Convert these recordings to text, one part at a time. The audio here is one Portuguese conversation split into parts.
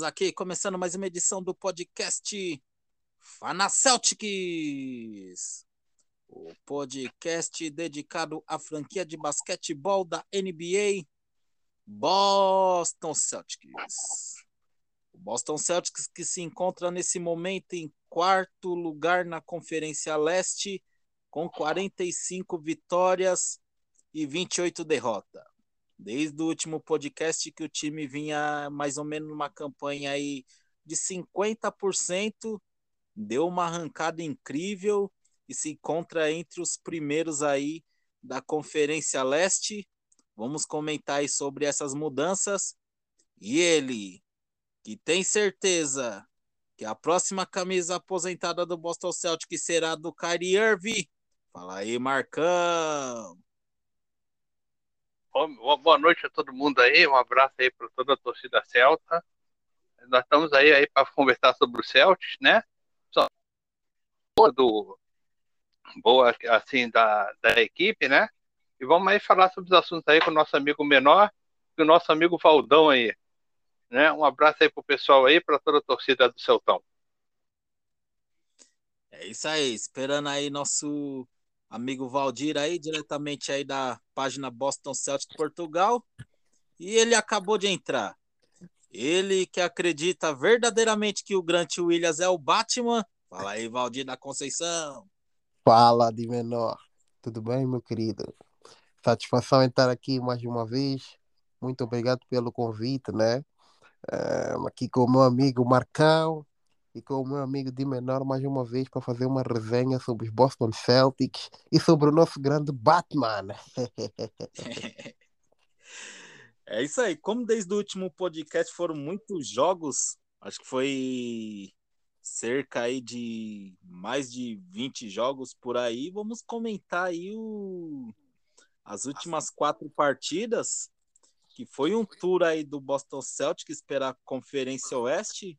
Estamos aqui começando mais uma edição do podcast Fana Celtics, o podcast dedicado à franquia de basquetebol da NBA Boston Celtics. O Boston Celtics que se encontra nesse momento em quarto lugar na Conferência Leste com 45 vitórias e 28 derrotas. Desde o último podcast que o time vinha mais ou menos numa campanha aí de 50%, deu uma arrancada incrível e se encontra entre os primeiros aí da Conferência Leste. Vamos comentar aí sobre essas mudanças. E ele, que tem certeza que a próxima camisa aposentada do Boston Celtics será do Kyrie Irving. Fala aí, Marcão. Boa noite a todo mundo aí, um abraço aí para toda a torcida celta. Nós estamos aí, aí para conversar sobre o Celtics, né? Só do boa assim da, da equipe, né? E vamos aí falar sobre os assuntos aí com o nosso amigo menor e o nosso amigo Valdão aí. Né? Um abraço aí pro pessoal aí, para toda a torcida do Celtão. É isso aí, esperando aí nosso amigo Valdir aí, diretamente aí da página Boston Celtics Portugal. E ele acabou de entrar. Ele que acredita verdadeiramente que o Grant Williams é o Batman. Fala aí, Valdir da Conceição. Fala de menor. Tudo bem, meu querido? Satisfação em estar aqui mais uma vez. Muito obrigado pelo convite, né? É, aqui com o meu amigo Marcão, e com o meu amigo de menor mais uma vez para fazer uma resenha sobre os Boston Celtics e sobre o nosso grande Batman. é isso aí. Como desde o último podcast foram muitos jogos, acho que foi cerca aí de mais de 20 jogos por aí, vamos comentar aí o... as últimas quatro partidas, que foi um tour aí do Boston Celtics pela Conferência Oeste,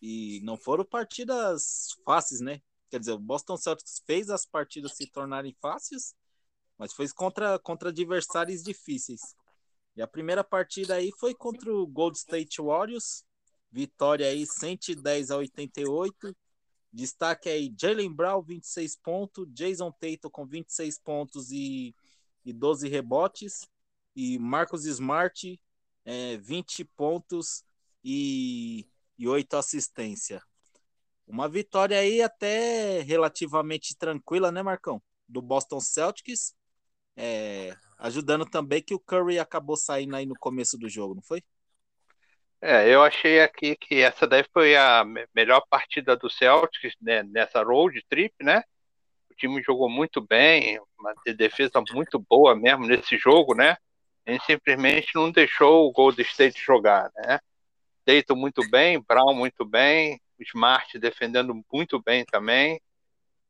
e não foram partidas fáceis, né? Quer dizer, o Boston Celtics fez as partidas se tornarem fáceis, mas foi contra, contra adversários difíceis. E a primeira partida aí foi contra o Gold State Warriors, vitória aí 110 a 88. Destaque aí Jalen Brown, 26 pontos, Jason Tatum com 26 pontos e, e 12 rebotes, e Marcos Smart, é, 20 pontos e e oito assistências. Uma vitória aí até relativamente tranquila, né, Marcão? Do Boston Celtics. É, ajudando também que o Curry acabou saindo aí no começo do jogo, não foi? É, eu achei aqui que essa daí foi a melhor partida do Celtics né, nessa road trip, né? O time jogou muito bem, uma defesa muito boa mesmo nesse jogo, né? Gente simplesmente não deixou o Golden State jogar, né? Dayton muito bem, Brown muito bem, Smart defendendo muito bem também.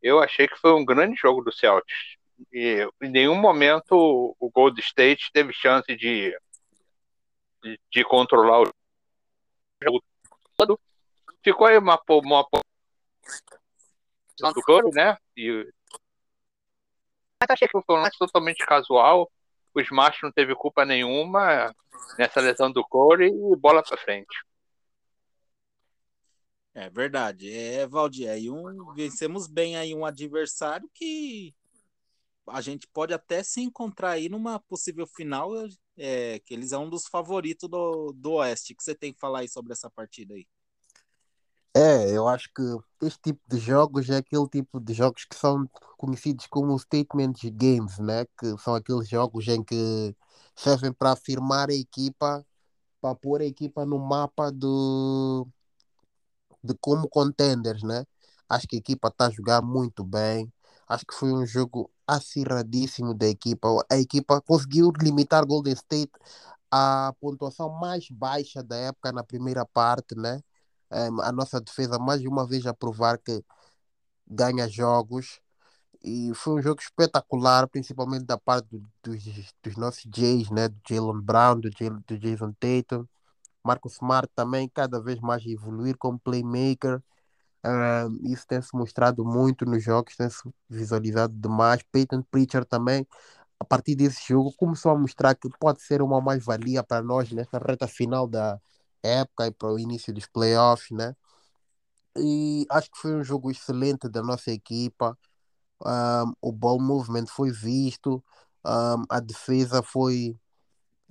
Eu achei que foi um grande jogo do Celtics. E em nenhum momento o Gold State teve chance de, de, de controlar o jogo todo. Ficou aí uma, uma, do Curry, né? E, mas achei que foi um lance totalmente casual. O Smart não teve culpa nenhuma nessa lesão do Corey e bola para frente. É verdade. É, Valdir, aí um, vencemos bem aí um adversário que a gente pode até se encontrar aí numa possível final, é, que eles são um dos favoritos do, do Oeste. O que você tem que falar aí sobre essa partida aí? É, eu acho que este tipo de jogos é aquele tipo de jogos que são conhecidos como statement games, né? Que são aqueles jogos em que servem para afirmar a equipa, para pôr a equipa no mapa do, como contenders, né? Acho que a equipa está a jogar muito bem. Acho que foi um jogo acirradíssimo da equipa. A equipa conseguiu limitar Golden State à pontuação mais baixa da época na primeira parte, né? a nossa defesa mais uma vez a provar que ganha jogos. E foi um jogo espetacular, principalmente da parte do, dos, dos nossos Jays, né? Do Jalen Brown, do, Jay, do Jason Tatum. Marcos Smart também cada vez mais evoluir como playmaker. Uh, isso tem se mostrado muito nos jogos, tem se visualizado demais. Peyton Pritchard também, a partir desse jogo, começou a mostrar que pode ser uma mais-valia para nós nessa reta final da, época e para o início dos playoffs, né? E acho que foi um jogo excelente da nossa equipa. Um, o ball movement foi visto, um, a defesa foi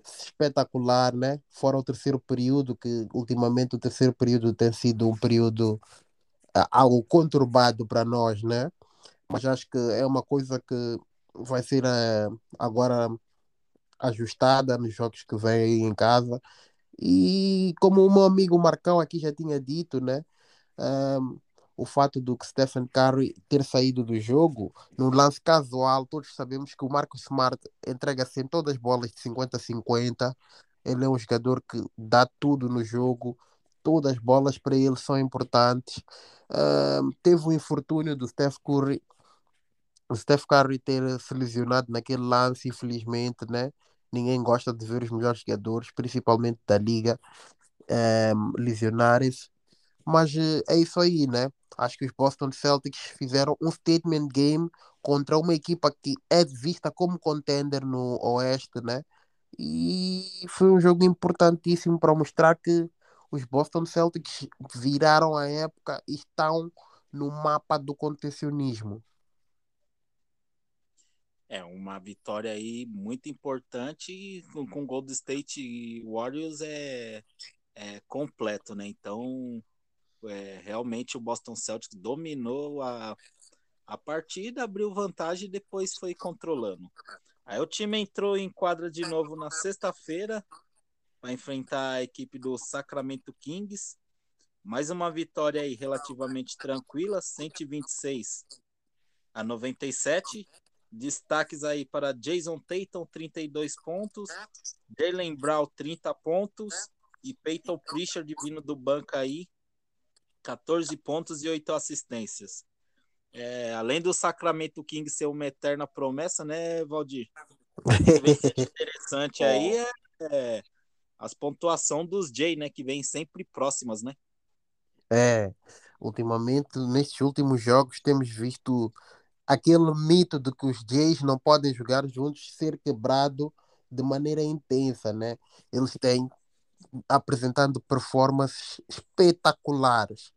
espetacular, né? Fora o terceiro período, que ultimamente o terceiro período tem sido um período uh, algo conturbado para nós, né? Mas acho que é uma coisa que vai ser uh, agora ajustada nos jogos que vêm em casa. E como o meu amigo Marcão aqui já tinha dito, né? Um, o fato do que Stephen Curry ter saído do jogo, no lance casual, todos sabemos que o Marcus Smart entrega sempre assim todas as bolas de 50-50. Ele é um jogador que dá tudo no jogo, todas as bolas para ele são importantes. Um, teve o infortúnio do Steph Curry, o Steph Curry ter se lesionado naquele lance, infelizmente, né? Ninguém gosta de ver os melhores jogadores, principalmente da liga, um, lesionarem-se. Mas eh, é isso aí, né? Acho que os Boston Celtics fizeram um statement game contra uma equipa que é vista como contender no Oeste, né? E foi um jogo importantíssimo para mostrar que os Boston Celtics viraram a época e estão no mapa do contencionismo. É uma vitória aí muito importante com, com Golden State Warriors é, é completo, né? Então é, realmente o Boston Celtics dominou a, a partida, abriu vantagem e depois foi controlando. Aí o time entrou em quadra de novo na sexta-feira para enfrentar a equipe do Sacramento Kings. Mais uma vitória aí relativamente tranquila, 126 a 97. Destaques aí para Jason Tatum, 32 pontos, Jalen Brown, 30 pontos e Peyton Pritchard vindo do banco aí, 14 pontos e 8 assistências. É, além do Sacramento King ser uma eterna promessa, né, Valdir? interessante aí é, é, as pontuação dos Jay, né, que vem sempre próximas, né? É, ultimamente, nestes últimos jogos, temos visto aquele mito de que os Jays não podem jogar juntos ser quebrado de maneira intensa, né? Eles têm apresentando performances espetaculares,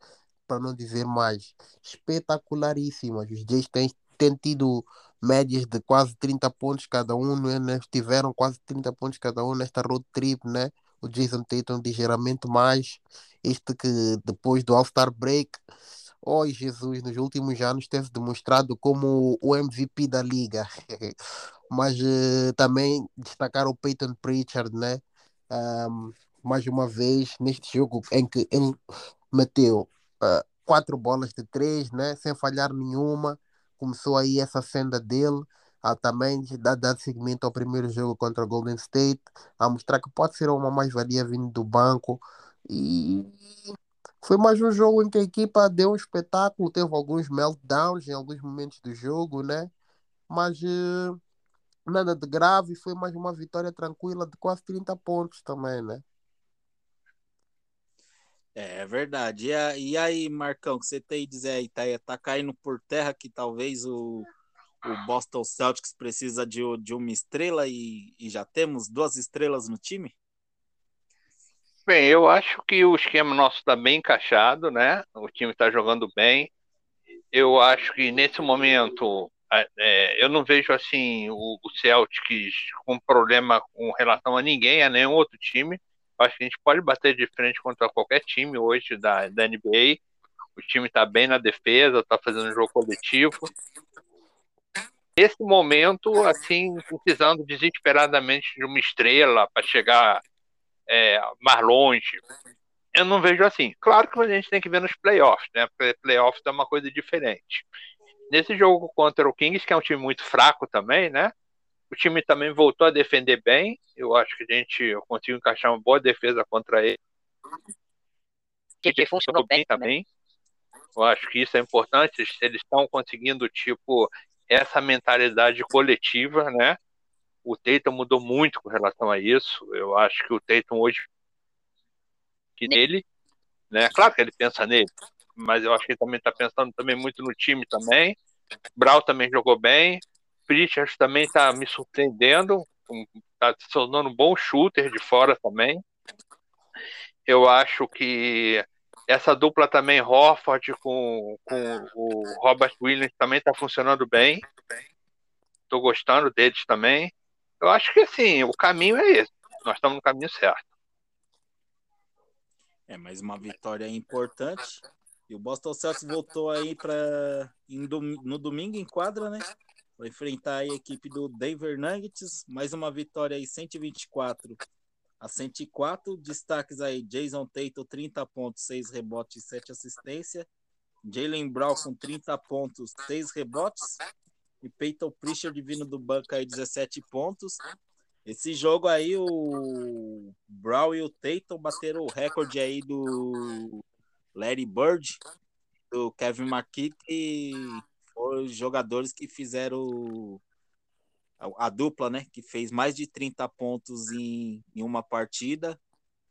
para não dizer mais, espetacularíssimas. Os Jays têm, têm tido médias de quase 30 pontos cada um, né? tiveram quase 30 pontos cada um nesta road trip, né? O Jason Tatum ligeiramente mais. Este que depois do All-Star Break, oh Jesus, nos últimos anos teve demonstrado como o MVP da liga. Mas uh, também destacar o Peyton Pritchard, né? Um, mais uma vez neste jogo em que ele meteu uh, quatro bolas de três, né, sem falhar nenhuma. Começou aí essa senda dele a também dar, dar seguimento ao primeiro jogo contra o Golden State, a mostrar que pode ser uma mais-valia vindo do banco. E foi mais um jogo em que a equipa deu um espetáculo, teve alguns meltdowns em alguns momentos do jogo, né? Mas uh, nada de grave, foi mais uma vitória tranquila de quase 30 pontos também, né? É, verdade. E, aí, Marcão, que você tem a dizer aí, tá, tá caindo por terra que talvez o, o Boston Celtics precisa de, de uma estrela e, e já temos duas estrelas no time? Bem, eu acho que o esquema nosso está bem encaixado, né? O time está jogando bem. Eu acho que nesse momento é, eu não vejo assim o, o Celtics com problema com relação a ninguém, a nenhum outro time. Acho que a gente pode bater de frente contra qualquer time hoje da, da NBA. O time está bem na defesa, está fazendo um jogo coletivo. Nesse momento, assim, precisando desesperadamente de uma estrela para chegar é, mais longe, eu não vejo assim. Claro que a gente tem que ver nos playoffs, né? Playoffs é uma coisa diferente. Nesse jogo contra o Kings, que é um time muito fraco também, né? O time também voltou a defender bem. Eu acho que a gente conseguiu encaixar uma boa defesa contra ele. Que funcionou bem também. Eu acho que isso é importante. Eles estão conseguindo, tipo, essa mentalidade coletiva, né? O Tatum mudou muito com relação a isso. Eu acho que o Tatum hoje que nele, né? Claro que ele pensa nele, mas eu acho que ele também está pensando também muito no time também. Brau também jogou bem. Pritchard também está me surpreendendo, está se tornando um bom shooter de fora também. Eu acho que essa dupla também, Horford com, com o Robert Williams, também está funcionando bem. Estou gostando deles também. Eu acho que assim, o caminho é esse. Nós estamos no caminho certo. É, mais uma vitória importante. E o Boston Celtics voltou aí para no domingo em quadra, né? Vai enfrentar a equipe do Denver Nuggets. Mais uma vitória aí, 124 a 104. Destaques aí: Jason Tatum, 30 pontos, 6 rebotes, 7 assistências. Jalen Brown com 30 pontos, 6 rebotes. E Peyton Pritchard vindo do banco aí, 17 pontos. Esse jogo aí, o Brown e o Tatum bateram o recorde aí do Larry Bird, do Kevin que os jogadores que fizeram a, a, dupla, né? Que fez mais de 30 pontos em, em uma partida.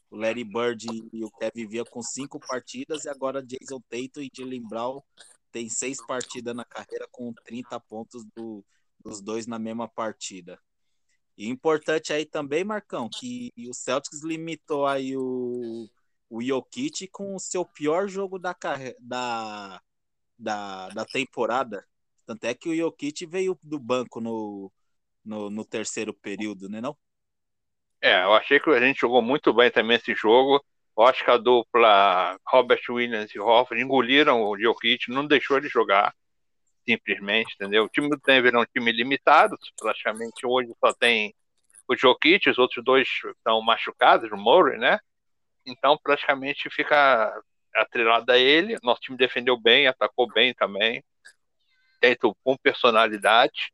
O Larry Bird e o Kevin via com cinco partidas, e agora Jason Tatum e Jalen Brown tem seis partidas na carreira com 30 pontos do, dos dois na mesma partida. E importante aí também, Marcão, que o Celtics limitou aí o, o Jokic com o seu pior jogo da, da, da, da temporada. Tanto é que o Jokic veio do banco no, no, no terceiro período, né não? É, eu achei que a gente jogou muito bem também esse jogo. Eu acho que a dupla Robert Williams e Hoffman engoliram o Jokic, não deixou ele jogar, simplesmente, entendeu? O time do Denver é um time limitado, praticamente hoje só tem o Jokic, os outros dois estão machucados, o Murray, né? Então, praticamente fica atrelado a ele. Nosso time defendeu bem, atacou bem também. Tatum com personalidade.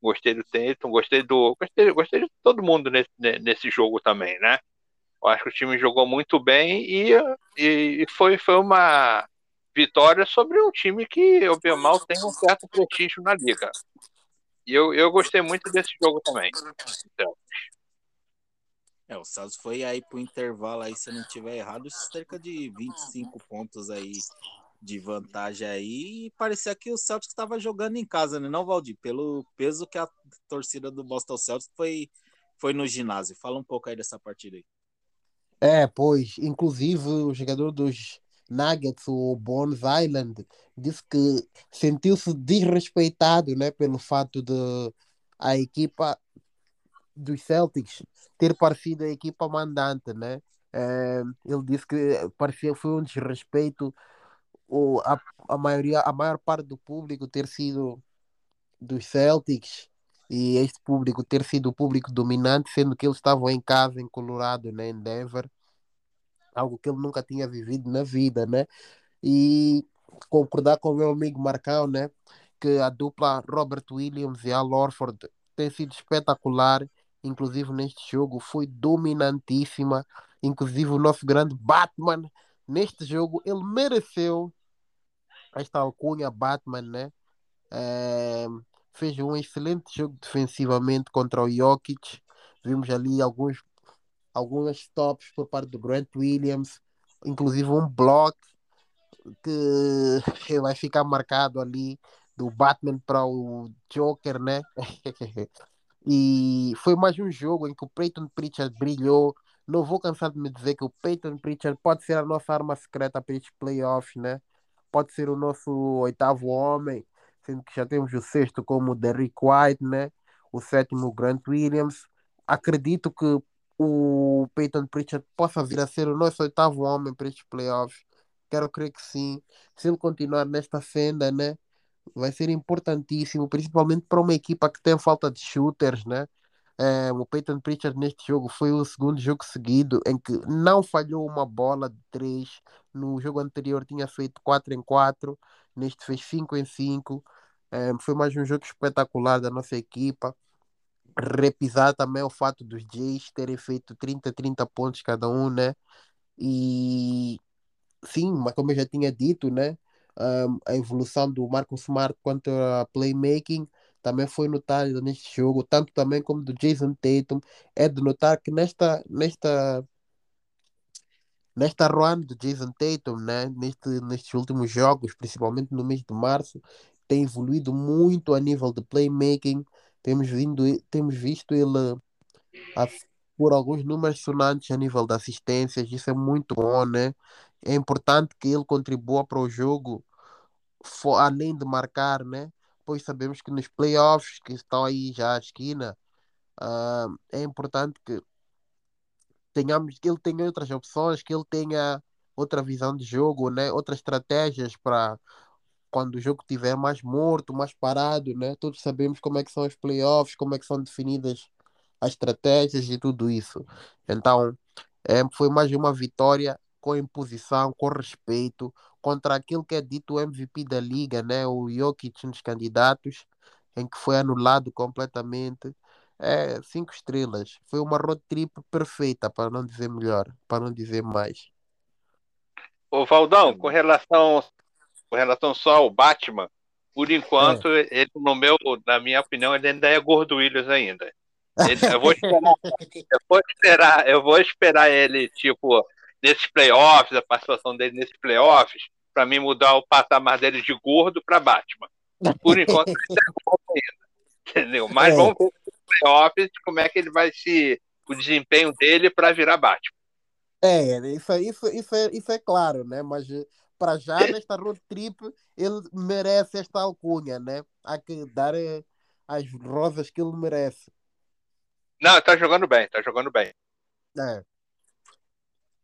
Gostei do Tatum, gostei do. Gostei, gostei de todo mundo nesse, nesse jogo também, né? Eu acho que o time jogou muito bem e, e foi, foi uma vitória sobre um time que, o mal, tem um certo prestígio na liga. E eu, eu gostei muito desse jogo também. Então. É, o Santos foi aí pro intervalo aí, se não estiver errado, cerca de 25 pontos aí de vantagem aí. E parecia que o Celtic estava jogando em casa, né, não, Valdir? Pelo peso que a torcida do Boston Celtics foi, foi no ginásio. Fala um pouco aí dessa partida aí. É, pois, inclusive o jogador dos Nuggets, o Bones Island, disse que sentiu-se desrespeitado, né, pelo fato de a equipa dos Celtics ter parecido a equipa mandante, né? É, ele disse que parecia foi um desrespeito o, a, a maioria, a maior parte do público ter sido dos Celtics e este público ter sido o público dominante, sendo que eles estavam em casa, em Colorado, né, em Denver, algo que ele nunca tinha vivido na vida, né? E concordar com o meu amigo Marcão, né, que a dupla Robert Williams e Al Orford tem sido espetacular inclusive neste jogo, foi dominantíssima. Inclusive o nosso grande Batman, neste jogo, ele mereceu esta alcunha Batman, né? É, fez um excelente jogo defensivamente contra o Jokic. Vimos ali alguns algumas stops por parte do Grant Williams, inclusive um block que vai ficar marcado ali do Batman para o Joker, né? E foi mais um jogo em que o Peyton Pritchard brilhou. Não vou cansar de me dizer que o Peyton Pritchard pode ser a nossa arma secreta para estes playoffs, né? Pode ser o nosso oitavo homem, sendo que já temos o sexto como Derrick White, né? O sétimo, Grant Williams. Acredito que o Peyton Pritchard possa vir a ser o nosso oitavo homem para estes playoffs. Quero crer que sim. Se ele continuar nesta senda, né? Vai ser importantíssimo, principalmente para uma equipa que tem falta de shooters, né? É, o Peyton Pritchard neste jogo foi o segundo jogo seguido em que não falhou uma bola de três. No jogo anterior tinha feito 4 em 4, neste fez 5 em 5. É, foi mais um jogo espetacular da nossa equipa. Repisar também o fato dos Jays terem feito 30, 30 pontos cada um, né? E sim, mas como eu já tinha dito, né? Um, a evolução do Marcus Smart quanto a playmaking também foi notável neste jogo, tanto também como do Jason Tatum. É de notar que nesta, nesta, nesta run do Jason Tatum, né, neste, nestes últimos jogos, principalmente no mês de março, tem evoluído muito a nível de playmaking. Temos, vindo, temos visto ele a por alguns números sonantes a nível de assistências, isso é muito bom, né? É importante que ele contribua para o jogo, além de marcar, né? Pois sabemos que nos playoffs que estão aí já à esquina, uh, é importante que tenhamos, que ele tenha outras opções, que ele tenha outra visão de jogo, né? Outras estratégias para quando o jogo estiver mais morto, mais parado, né? Todos sabemos como é que são os playoffs, como é que são definidas as estratégias e tudo isso. Então, é, foi mais uma vitória com imposição, com respeito, contra aquilo que é dito o MVP da liga, né? O Jokic nos candidatos, em que foi anulado completamente. É, cinco estrelas. Foi uma road trip perfeita, para não dizer melhor, para não dizer mais. Ô Valdão, com relação, com relação só ao Batman, por enquanto, é. ele, no meu, na minha opinião, ele ainda é gordo Williams ainda. Ele, eu, vou esperar, eu vou esperar, eu vou esperar ele, tipo, nesses playoffs, a participação dele nesses playoffs, para mim mudar o patamar dele de gordo para Batman. Por enquanto, ele é gordo ainda. Entendeu? Mas é. vamos ver nos playoffs como é que ele vai se. o desempenho dele para virar Batman. É, isso, isso, isso, é, isso é claro, né? Mas para já, nesta road trip, ele merece esta alcunha, né? Há que dar eh, as rosas que ele merece. Não, tá jogando bem, tá jogando bem. É.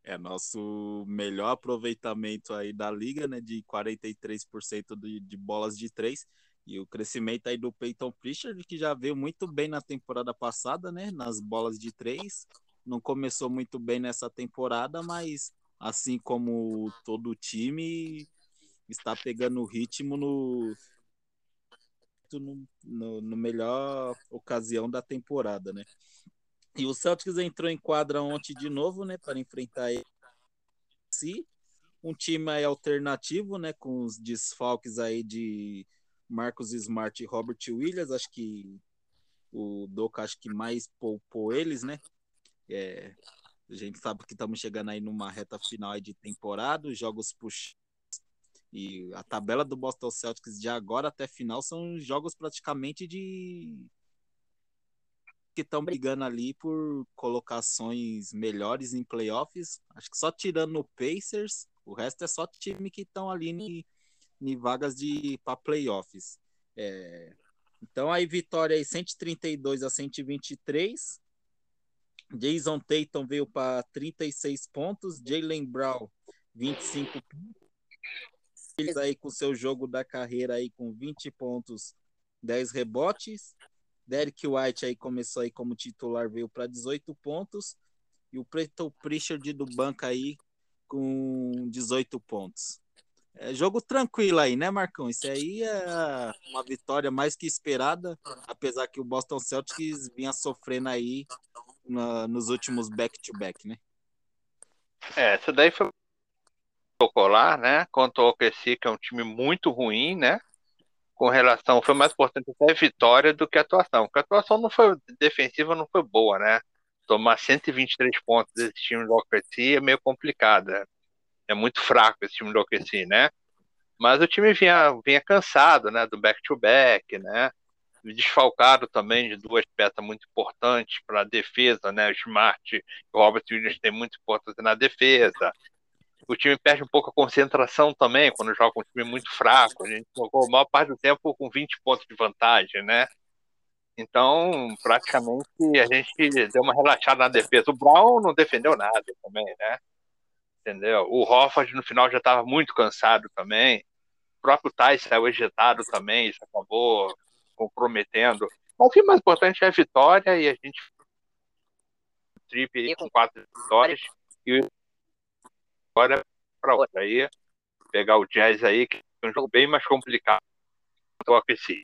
É nosso melhor aproveitamento aí da liga, né? De 43% de, de bolas de três. E o crescimento aí do Peyton Pritchard, que já veio muito bem na temporada passada, né? Nas bolas de três. Não começou muito bem nessa temporada, mas assim como todo o time está pegando ritmo no, no, no, no melhor ocasião da temporada, né? E o Celtics entrou em quadra ontem de novo, né, para enfrentar ele. Um time aí alternativo, né, com os desfalques aí de Marcos Smart e Robert Williams. Acho que o Doca acho que mais poupou eles, né? É, a gente sabe que estamos chegando aí numa reta final de temporada, os jogos puxados e a tabela do Boston Celtics de agora até final são jogos praticamente de que estão brigando ali por colocações melhores em playoffs. Acho que só tirando o Pacers, o resto é só time que estão ali em vagas de para playoffs. É, então aí vitória aí 132 a 123. Jason Tatum veio para 36 pontos, Jalen Brown 25 pontos eles aí com seu jogo da carreira aí com 20 pontos, 10 rebotes. Derek White aí começou aí como titular, veio para 18 pontos. E o Preto Pritchard do banco aí com 18 pontos. É jogo tranquilo aí, né, Marcão? Isso aí é uma vitória mais que esperada, apesar que o Boston Celtics vinha sofrendo aí na, nos últimos back-to-back, -back, né? É, essa daí foi protocolar, né? Contra o OKC, que é um time muito ruim, né? Com relação, foi mais importante até a vitória do que a atuação. Porque a atuação não foi defensiva, não foi boa, né? Tomar 123 pontos desse time do OKC é meio complicado. Né? É muito fraco esse time do OKC, né? Mas o time vinha, vinha cansado, né? Do back-to-back, -back, né? Desfalcado também de duas peças muito importantes para a defesa, né? O Smart e o Robert Williams têm muito importância na defesa o time perde um pouco a concentração também quando joga um time muito fraco. A gente jogou a maior parte do tempo com 20 pontos de vantagem, né? Então, praticamente, a gente deu uma relaxada na defesa. O Brown não defendeu nada também, né? Entendeu? O Hofford no final já estava muito cansado também. O próprio Thais saiu ejetado também, isso acabou comprometendo. Mas o mais importante é a vitória e a gente trip com quatro vitórias e agora para outra aí, pegar o Jazz aí, que é um jogo bem mais complicado do OKC.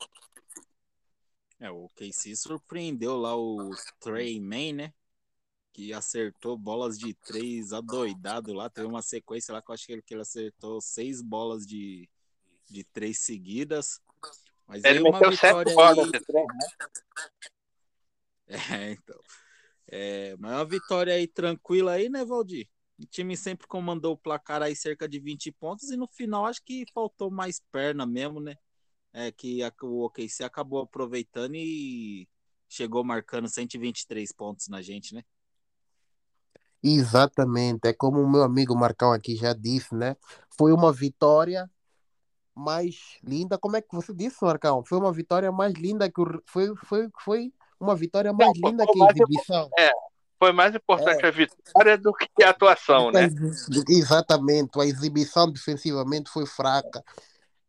É, o KC surpreendeu lá o Trey Man, né? Que acertou bolas de três adoidado lá. Teve uma sequência lá que eu acho que ele, que ele acertou seis bolas de, de três seguidas. Mas ele meteu sete bolas de três, né? É, então. É, mas uma vitória aí tranquila aí, né, Valdir? O time sempre comandou o placar aí cerca de 20 pontos e no final acho que faltou mais perna mesmo, né? É que a, o OKC acabou aproveitando e chegou marcando 123 pontos na gente, né? Exatamente, é como o meu amigo Marcão aqui já disse, né? Foi uma vitória mais linda. Como é que você disse, Marcão? Foi uma vitória mais linda que o... foi, foi, foi uma vitória mais Não, linda que a exibição. É, foi mais importante é. a vitória do que a atuação, né? Exatamente, a exibição defensivamente foi fraca.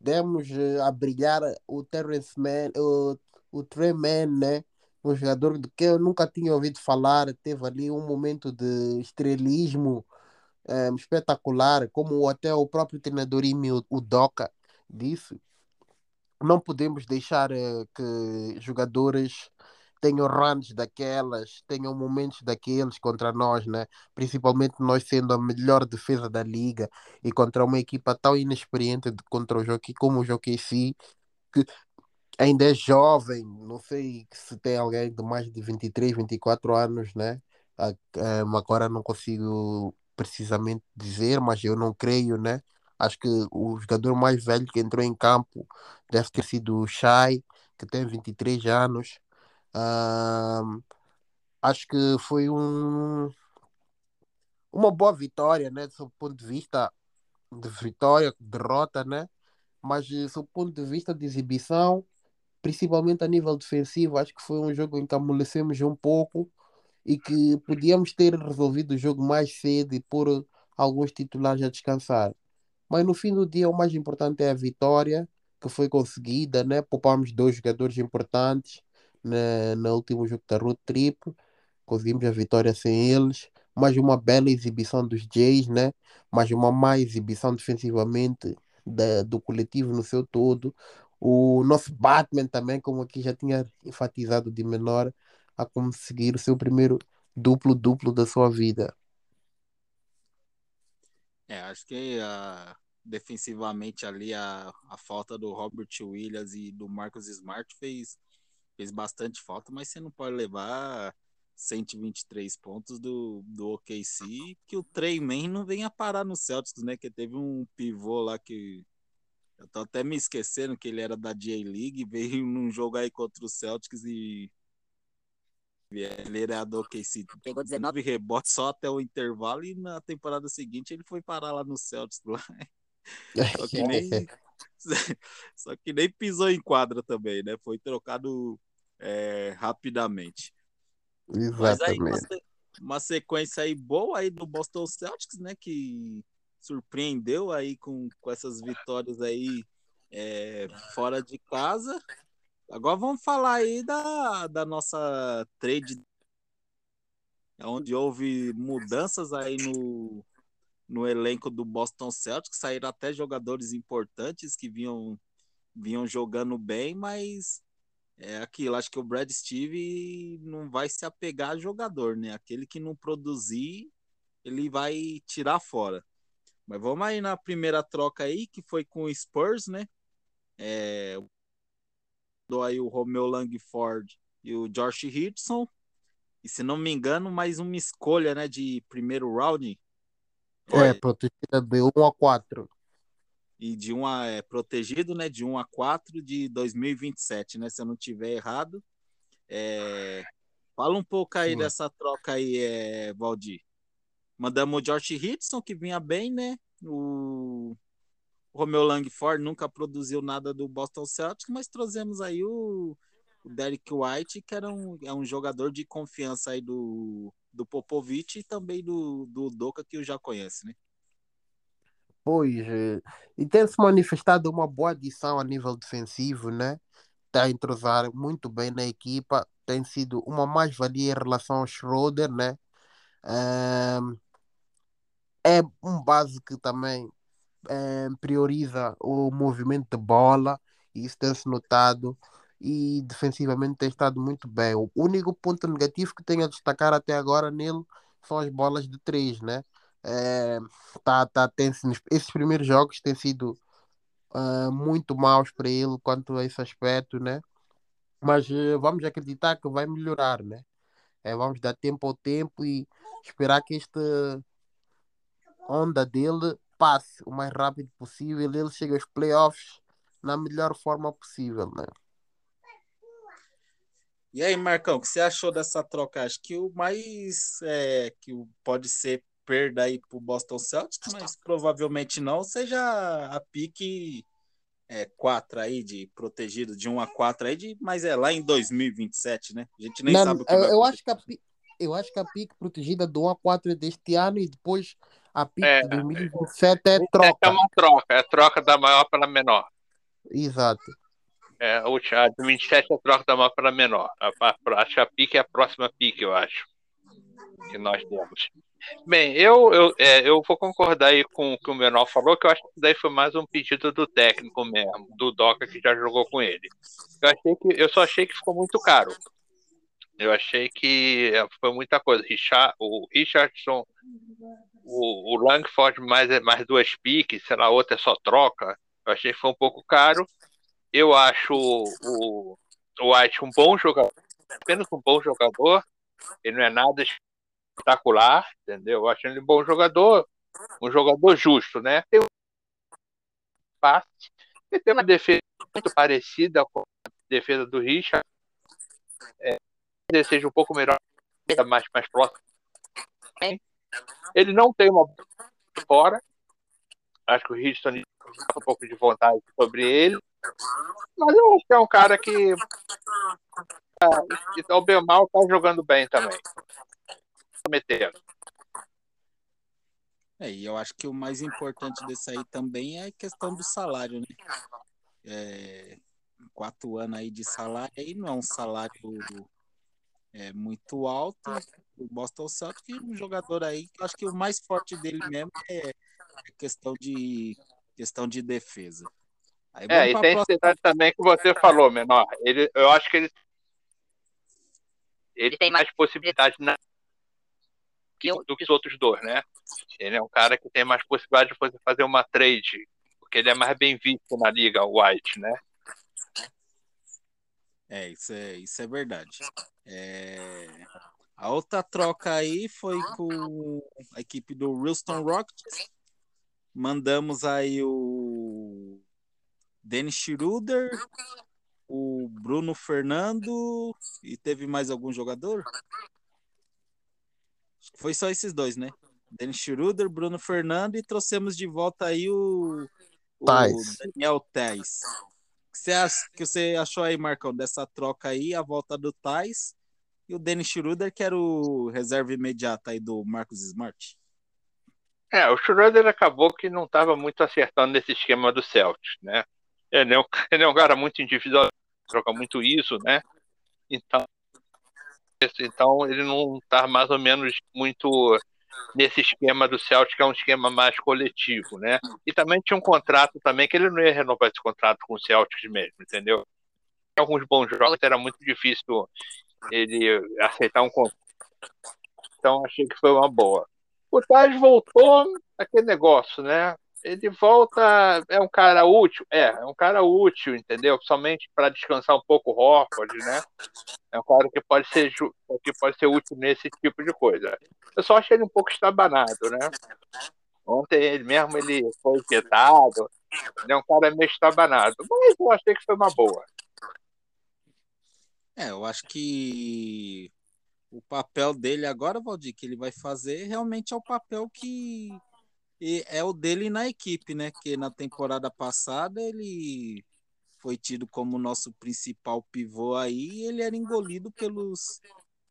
Demos uh, a brilhar o Terrence Mann, o, o Trey Mann, né? um jogador de que eu nunca tinha ouvido falar, teve ali um momento de estrelismo eh, espetacular, como até o próprio treinador Imi Udoka disse. Não podemos deixar uh, que jogadores tenham runs daquelas, tenham momentos daqueles contra nós, né? Principalmente nós sendo a melhor defesa da liga e contra uma equipa tão inexperiente de, contra o Jockey como o Jockey que ainda é jovem, não sei se tem alguém de mais de 23, 24 anos, né? agora não consigo precisamente dizer, mas eu não creio, né? Acho que o jogador mais velho que entrou em campo deve ter sido o Shai, que tem 23 anos. Acho que foi um, uma boa vitória, né? Do ponto de vista de vitória, derrota, né? Mas do ponto de vista de exibição, principalmente a nível defensivo, acho que foi um jogo em que amolecemos um pouco e que podíamos ter resolvido o jogo mais cedo e pôr alguns titulares a descansar. Mas no fim do dia, o mais importante é a vitória que foi conseguida, né? Poupámos dois jogadores importantes na, no último jogo da Road Trip, conseguimos a vitória sem eles. Mais uma bela exibição dos Jays, né? Mais uma má exibição defensivamente da, do coletivo no seu todo. O nosso Batman também, como aqui já tinha enfatizado de menor, a conseguir o seu primeiro duplo-duplo da sua vida. É, acho que uh, defensivamente ali a, a falta do Robert Williams e do Marcos Smart fez, fez bastante falta, mas você não pode levar 123 pontos do, do OKC, que o Treyman não venha parar no Celtics, né? Que teve um pivô lá que eu tô até me esquecendo que ele era da J-League, veio num jogo aí contra o Celtics e ele era do OKC. Pegou 19 rebotes só até o intervalo e na temporada seguinte ele foi parar lá no Celtics. Lá. Só que nem, só que nem pisou em quadra também, né? Foi trocado é, rapidamente. Exatamente. Mas aí uma, sequência aí boa aí do Boston Celtics, né? Que surpreendeu aí com, com essas vitórias aí é, fora de casa. Agora vamos falar aí da, da nossa trade, onde houve mudanças aí no, no elenco do Boston Celtics, saíram até jogadores importantes que vinham, vinham jogando bem, mas é aquilo, acho que o Brad Steve não vai se apegar a jogador, né? Aquele que não produzir, ele vai tirar fora. Mas vamos aí na primeira troca aí, que foi com o Spurs, né? É, do aí o Romeo Langford e o Josh Hitson. E se não me engano, mais uma escolha, né, de primeiro round. É, é protegida de 1 a 4. E de 1 a, é, protegido, né, de 1 a 4 de 2027, né, se eu não tiver errado. É, fala um pouco aí dessa troca aí, é, Valdir. Mandamos o Josh Hitson, que vinha bem, né? O, o Romeo Langford nunca produziu nada do Boston Celtics, mas trouxemos aí o, o Derek White, que era um, é um jogador de confiança aí do, do Popovich e também do, do Doca, que eu já conhece, né? Pois, eh, e tem se manifestado uma boa adição a nível defensivo, né? Está a entrosar muito bem na equipa, tem sido uma mais-valia em relação ao Schroeder, né? É um base que também é, prioriza o movimento de bola, e isso tem-se notado, e defensivamente tem estado muito bem. O único ponto negativo que tenho a destacar até agora nele são as bolas de três, né? É, tá, tá, tem esses primeiros jogos têm sido uh, muito maus para ele quanto a esse aspecto, né? Mas uh, vamos acreditar que vai melhorar, né? É, vamos dar tempo ao tempo e esperar que este onda dele passe o mais rápido possível, ele chega aos playoffs na melhor forma possível, né? E aí, Marcão, o que você achou dessa troca? Acho que o mais é, que pode ser perda aí pro Boston Celtics, mas provavelmente não, seja a pique é, 4 aí de protegido de 1 a 4 aí, de, mas é lá em 2027, né? A gente nem não, sabe o que eu, eu acho que a eu acho que a pique protegida do 1 a 4 é deste ano e depois a pique é, de 2027 é, é troca. É uma troca, é troca da maior pela menor. Exato. É, a a 27 é a troca da maior pela menor. A, a, acho que a pique é a próxima pique, eu acho. Que nós temos. Bem, eu, eu, é, eu vou concordar aí com o que o Menor falou, que eu acho que daí foi mais um pedido do técnico mesmo, do Doca que já jogou com ele. Eu, achei que, eu só achei que ficou muito caro. Eu achei que é, foi muita coisa. Richard, o Richardson, o, o Langford mais, mais duas piques, sei lá, outra é só troca. Eu achei que foi um pouco caro. Eu acho o, o White um bom jogador, apenas um bom jogador. Ele não é nada espetacular, entendeu? Eu acho ele um bom jogador, um jogador justo, né? Tem um passe e tem uma defesa muito parecida com a defesa do Richard. É, seja um pouco melhor, mais, mais próximo. Ele não tem uma fora. Acho que o Richardson tem um pouco de vontade sobre ele. Mas eu acho que é um cara que. Ah, então, bem mal, tá jogando bem também metendo. É, e eu acho que o mais importante desse aí também é a questão do salário, né? É, quatro anos aí de salário aí não é um salário é, muito alto. O Boston Celtics, um jogador aí, acho que o mais forte dele mesmo é questão de questão de defesa. Aí, é, e tem cidade também que você falou, menor. Ele, eu acho que ele ele tem mais possibilidade na que, do que os outros dois, né? Ele é um cara que tem mais possibilidade de fazer uma trade, porque ele é mais bem visto na liga, o White, né? É, isso é, isso é verdade. É... A outra troca aí foi com a equipe do Houston Rockets. Mandamos aí o Dennis Schroeder, o Bruno Fernando e teve mais algum jogador? Foi só esses dois, né? Dennis Schroeder, Bruno Fernando e trouxemos de volta aí o, o Daniel Tais. O que você, acha, que você achou aí, Marcão, dessa troca aí, a volta do Tais e o Dennis Schroeder, que era o reserva imediato aí do Marcos Smart? É, o Schroeder acabou que não estava muito acertando nesse esquema do Celtics, né? Ele é um, ele é um cara muito individual, troca muito isso, né? Então, então ele não está mais ou menos muito nesse esquema do Celtic, que é um esquema mais coletivo, né? E também tinha um contrato também que ele não ia renovar esse contrato com o Celtics mesmo, entendeu? Alguns bons jogos era muito difícil ele aceitar um contrato. Então achei que foi uma boa. O Taz voltou aquele negócio, né? Ele volta, é um cara útil, é, é um cara útil, entendeu? Somente para descansar um pouco o Horford, né? É um cara que pode ser que pode ser útil nesse tipo de coisa. Eu só achei ele um pouco estabanado, né? Ontem ele mesmo ele foi inquietado, ele é um cara meio estabanado, mas eu achei que foi uma boa. É, eu acho que o papel dele agora, Valdir, que ele vai fazer realmente é o papel que é o dele na equipe, né? Que na temporada passada ele foi tido como nosso principal pivô aí e ele era engolido pelos,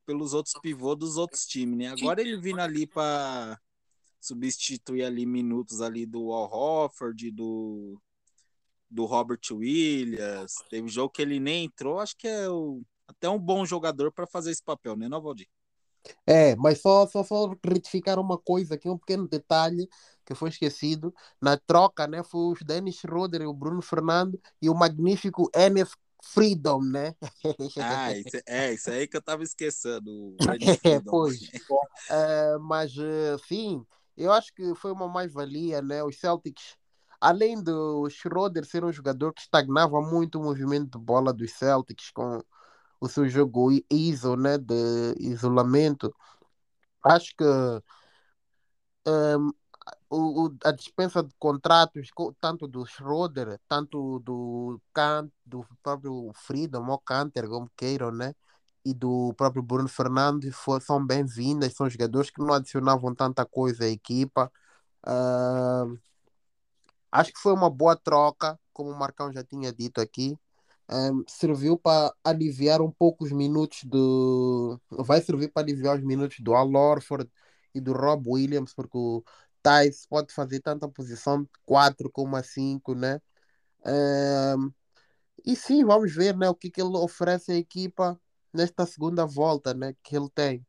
pelos outros pivôs dos outros times, né? Agora ele vindo ali para substituir ali minutos ali do Al Hofford, do, do Robert Williams. Teve jogo que ele nem entrou, acho que é o, até um bom jogador para fazer esse papel, né, Novaldir? É, mas só, só, só retificar uma coisa aqui, um pequeno detalhe que foi esquecido. Na troca, né, foi o Dennis Schroeder, o Bruno Fernando e o magnífico Enes Freedom, né? Ah, isso, é, isso aí que eu tava esquecendo. É, pois. é, mas, sim, eu acho que foi uma mais-valia, né? Os Celtics, além do Schroeder ser um jogador que estagnava muito o movimento de bola dos Celtics com o seu jogo ISO, né, de isolamento, acho que um, o, o, a dispensa de contratos, tanto do Schroeder, tanto do Kant, do próprio Freedom ou Canter, como queiram, né? e do próprio Bruno Fernandes for, são bem-vindas, são jogadores que não adicionavam tanta coisa à equipa. Uh, acho que foi uma boa troca, como o Marcão já tinha dito aqui. Um, serviu para aliviar um pouco os minutos do. Vai servir para aliviar os minutos do Al Orford e do Rob Williams, porque o Thais pode fazer tanto a posição de 4 como a 5, né? E sim, vamos ver né, o que, que ele oferece à equipa nesta segunda volta né, que ele tem.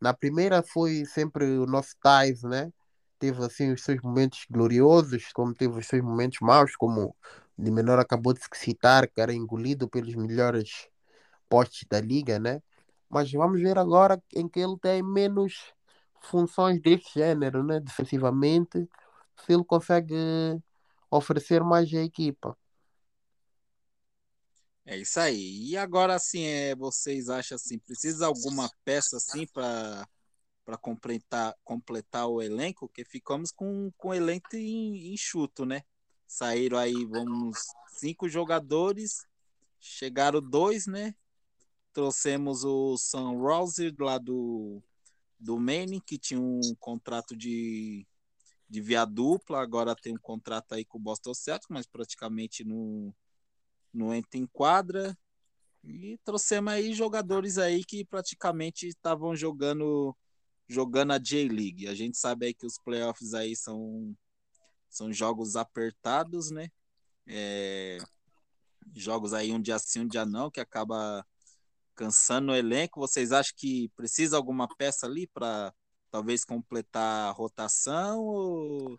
Na primeira foi sempre o nosso Thais, né? Teve assim os seus momentos gloriosos, como teve os seus momentos maus, como de menor acabou de citar, que era engolido pelos melhores postes da liga, né? Mas vamos ver agora em que ele tem menos funções desse gênero, né? Defensivamente, se ele consegue oferecer mais à equipa. É isso aí. E agora, assim, é, vocês acham assim, precisa alguma peça assim para para completar, completar o elenco? Que ficamos com, com o elenco enxuto, né? Saíram aí, vamos, cinco jogadores, chegaram dois, né? Trouxemos o Sam Rose lá do, do Maine, que tinha um contrato de, de via dupla, agora tem um contrato aí com o Boston Celtics, mas praticamente não, não entra em quadra. E trouxemos aí jogadores aí que praticamente estavam jogando jogando a J-League. A gente sabe aí que os playoffs aí são são jogos apertados, né? É, jogos aí um dia sim, um dia não, que acaba cansando o elenco. Vocês acham que precisa alguma peça ali para talvez completar a rotação ou,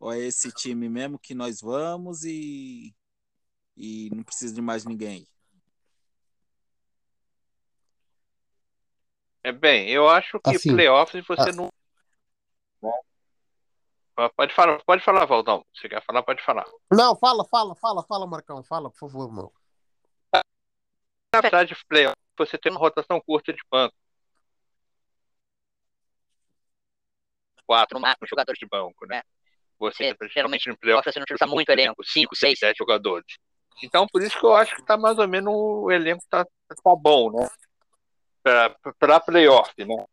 ou é esse time mesmo que nós vamos e, e não precisa de mais ninguém? É bem, eu acho que assim, playoffs você a... não Pode falar, pode falar, Valdão. Se quer falar, pode falar. Não, fala, fala, fala, fala, Marcão. Fala, por favor, irmão. Na verdade, playoff, você tem uma rotação curta de banco. Quatro, no máximo, jogadores de banco, né? Você, geralmente, no playoff, você não precisa muito elenco. Cinco, seis, sete jogadores. Então, por isso que eu acho que tá mais ou menos o elenco tá, tá bom, né? Pra, pra playoff, né?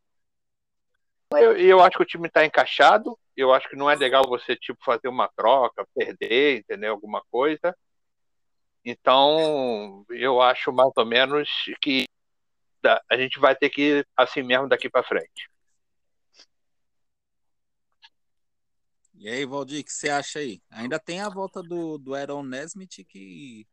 Eu, eu acho que o time está encaixado. Eu acho que não é legal você tipo fazer uma troca, perder, entendeu? Alguma coisa. Então, eu acho mais ou menos que a gente vai ter que ir assim mesmo daqui para frente. E aí, Valdir, o que você acha aí? Ainda tem a volta do, do Aaron Nesmith que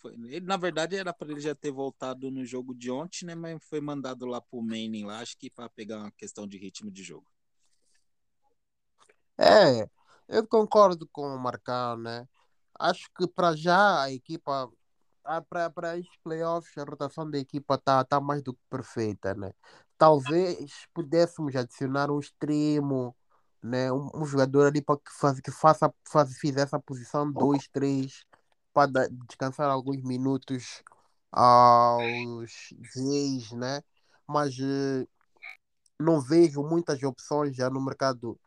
foi, ele, na verdade, era para ele já ter voltado no jogo de ontem, né? Mas foi mandado lá pro Manning lá, acho que para pegar uma questão de ritmo de jogo. É, eu concordo com o Marcão, né? Acho que para já a equipa, para estes playoffs, a rotação da equipa tá, tá mais do que perfeita, né? Talvez pudéssemos adicionar um extremo, né? Um, um jogador ali para que, faz, que faça, faz, fizesse a posição 2, 3 para descansar alguns minutos aos reis, né? Mas uh, não vejo muitas opções já no mercado,